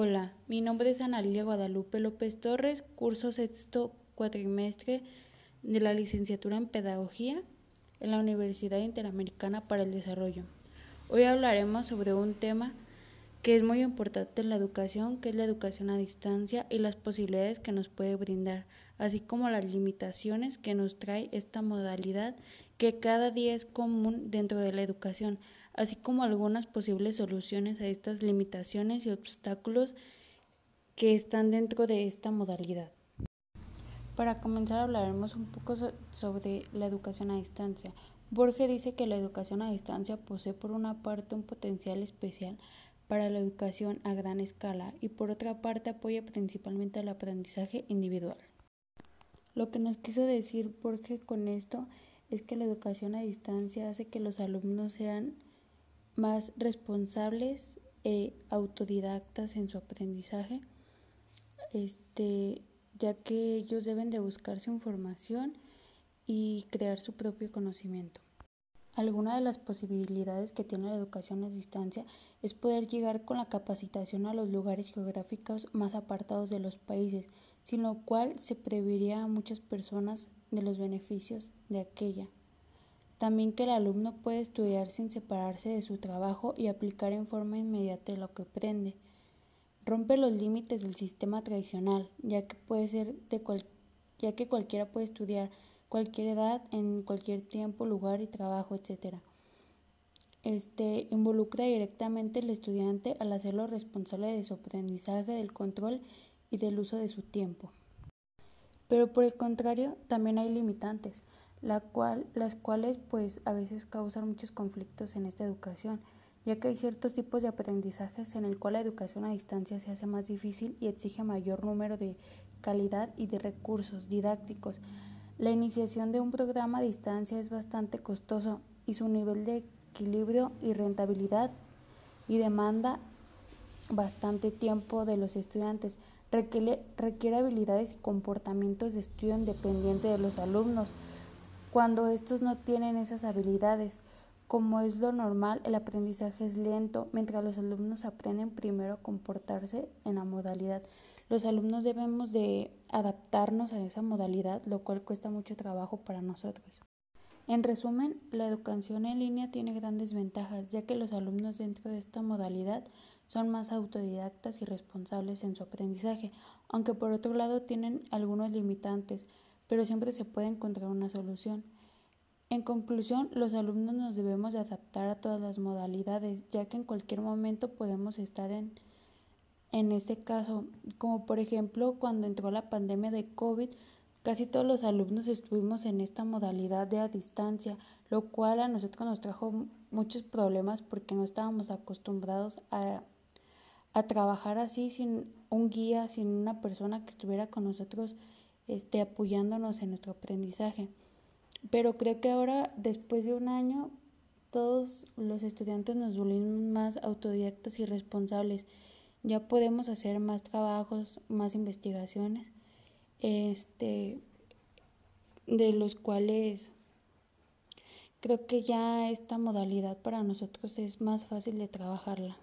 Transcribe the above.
Hola, mi nombre es Analia Guadalupe López Torres, curso sexto cuatrimestre de la licenciatura en Pedagogía en la Universidad Interamericana para el Desarrollo. Hoy hablaremos sobre un tema que es muy importante en la educación, que es la educación a distancia y las posibilidades que nos puede brindar, así como las limitaciones que nos trae esta modalidad que cada día es común dentro de la educación, así como algunas posibles soluciones a estas limitaciones y obstáculos que están dentro de esta modalidad. Para comenzar hablaremos un poco sobre la educación a distancia. Borges dice que la educación a distancia posee por una parte un potencial especial para la educación a gran escala y por otra parte apoya principalmente el aprendizaje individual. Lo que nos quiso decir Borges con esto es que la educación a distancia hace que los alumnos sean más responsables e autodidactas en su aprendizaje, este, ya que ellos deben de buscar su información y crear su propio conocimiento. Alguna de las posibilidades que tiene la educación a distancia es poder llegar con la capacitación a los lugares geográficos más apartados de los países, sin lo cual se prevería a muchas personas de los beneficios de aquella. También que el alumno puede estudiar sin separarse de su trabajo y aplicar en forma inmediata lo que aprende. Rompe los límites del sistema tradicional, ya que puede ser de ya que cualquiera puede estudiar cualquier edad, en cualquier tiempo, lugar y trabajo, etc. Este involucra directamente al estudiante al hacerlo responsable de su aprendizaje, del control y del uso de su tiempo. Pero por el contrario, también hay limitantes, la cual, las cuales pues a veces causan muchos conflictos en esta educación, ya que hay ciertos tipos de aprendizajes en el cual la educación a distancia se hace más difícil y exige mayor número de calidad y de recursos didácticos, la iniciación de un programa a distancia es bastante costoso y su nivel de equilibrio y rentabilidad y demanda bastante tiempo de los estudiantes. Requiere, requiere habilidades y comportamientos de estudio independiente de los alumnos. Cuando estos no tienen esas habilidades, como es lo normal, el aprendizaje es lento, mientras los alumnos aprenden primero a comportarse en la modalidad. Los alumnos debemos de adaptarnos a esa modalidad, lo cual cuesta mucho trabajo para nosotros. En resumen, la educación en línea tiene grandes ventajas, ya que los alumnos dentro de esta modalidad son más autodidactas y responsables en su aprendizaje, aunque por otro lado tienen algunos limitantes, pero siempre se puede encontrar una solución. En conclusión, los alumnos nos debemos de adaptar a todas las modalidades, ya que en cualquier momento podemos estar en en este caso, como por ejemplo cuando entró la pandemia de COVID, casi todos los alumnos estuvimos en esta modalidad de a distancia, lo cual a nosotros nos trajo muchos problemas porque no estábamos acostumbrados a, a trabajar así sin un guía, sin una persona que estuviera con nosotros este, apoyándonos en nuestro aprendizaje. Pero creo que ahora, después de un año, todos los estudiantes nos volvimos más autodidactas y responsables ya podemos hacer más trabajos, más investigaciones, este, de los cuales creo que ya esta modalidad para nosotros es más fácil de trabajarla.